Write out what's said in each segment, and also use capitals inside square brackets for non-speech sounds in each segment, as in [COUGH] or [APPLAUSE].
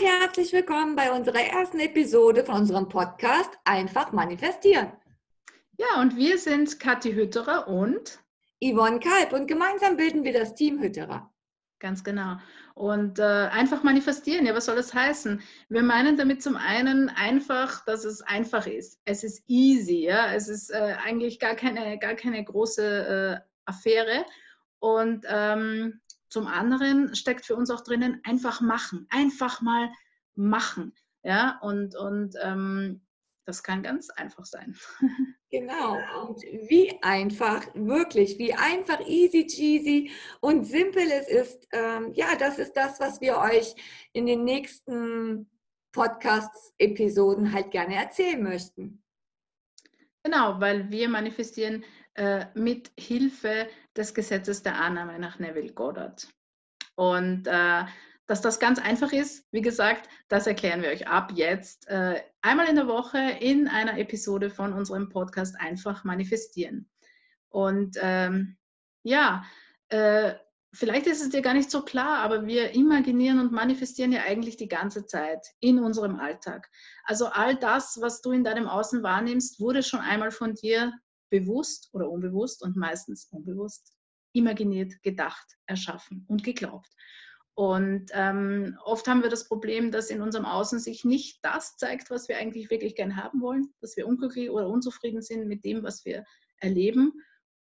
und herzlich willkommen bei unserer ersten Episode von unserem Podcast Einfach manifestieren. Ja, und wir sind Kathi Hütterer und Yvonne Kalb und gemeinsam bilden wir das Team Hütterer. Ganz genau. Und äh, einfach manifestieren, ja, was soll das heißen? Wir meinen damit zum einen einfach, dass es einfach ist. Es ist easy, ja, es ist äh, eigentlich gar keine, gar keine große äh, Affäre. Und ähm, zum anderen steckt für uns auch drinnen einfach machen, einfach mal machen. Ja, und, und ähm, das kann ganz einfach sein. [LAUGHS] Genau. Und wie einfach, wirklich, wie einfach, easy cheesy und simpel es ist, ähm, ja, das ist das, was wir euch in den nächsten Podcast-Episoden halt gerne erzählen möchten. Genau, weil wir manifestieren äh, mit Hilfe des Gesetzes der Annahme nach Neville Goddard. Und äh, dass das ganz einfach ist, wie gesagt, das erklären wir euch ab jetzt äh, einmal in der Woche in einer Episode von unserem Podcast Einfach manifestieren. Und ähm, ja, äh, vielleicht ist es dir gar nicht so klar, aber wir imaginieren und manifestieren ja eigentlich die ganze Zeit in unserem Alltag. Also all das, was du in deinem Außen wahrnimmst, wurde schon einmal von dir bewusst oder unbewusst und meistens unbewusst imaginiert, gedacht, erschaffen und geglaubt. Und ähm, oft haben wir das Problem, dass in unserem Außen sich nicht das zeigt, was wir eigentlich wirklich gern haben wollen, dass wir unglücklich oder unzufrieden sind mit dem, was wir erleben.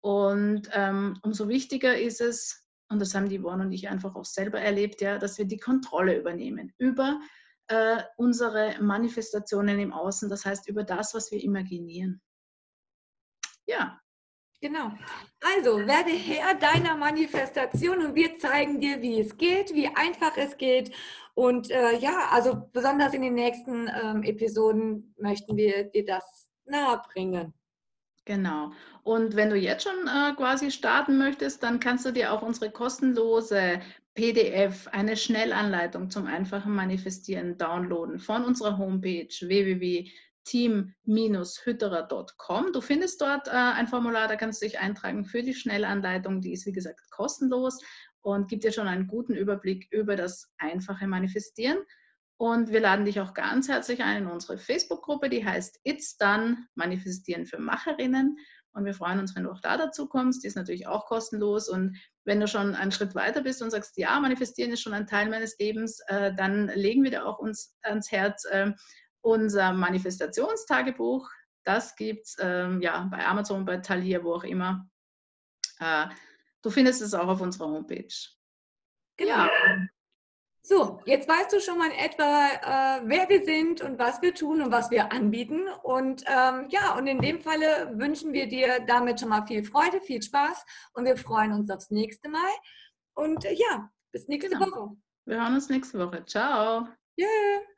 Und ähm, umso wichtiger ist es, und das haben die Yvonne und ich einfach auch selber erlebt, ja, dass wir die Kontrolle übernehmen über äh, unsere Manifestationen im Außen, das heißt über das, was wir imaginieren. Ja, Genau. Also werde Herr deiner Manifestation und wir zeigen dir, wie es geht, wie einfach es geht. Und äh, ja, also besonders in den nächsten ähm, Episoden möchten wir dir das nahebringen. Genau. Und wenn du jetzt schon äh, quasi starten möchtest, dann kannst du dir auch unsere kostenlose PDF, eine Schnellanleitung zum einfachen Manifestieren downloaden von unserer Homepage www team-hütterer.com. Du findest dort äh, ein Formular, da kannst du dich eintragen für die Schnellanleitung. Die ist, wie gesagt, kostenlos und gibt dir schon einen guten Überblick über das einfache Manifestieren. Und wir laden dich auch ganz herzlich ein in unsere Facebook-Gruppe, die heißt It's Done Manifestieren für Macherinnen. Und wir freuen uns, wenn du auch da dazu kommst. Die ist natürlich auch kostenlos. Und wenn du schon einen Schritt weiter bist und sagst, ja, manifestieren ist schon ein Teil meines Lebens, äh, dann legen wir dir auch uns ans Herz, äh, unser Manifestationstagebuch, das gibt es ähm, ja, bei Amazon, bei Thalia, wo auch immer. Äh, du findest es auch auf unserer Homepage. Genau. Ja. So, jetzt weißt du schon mal etwa, äh, wer wir sind und was wir tun und was wir anbieten. Und ähm, ja, und in dem Falle wünschen wir dir damit schon mal viel Freude, viel Spaß und wir freuen uns aufs nächste Mal. Und äh, ja, bis nächste genau. Woche. Wir hören uns nächste Woche. Ciao. Yeah.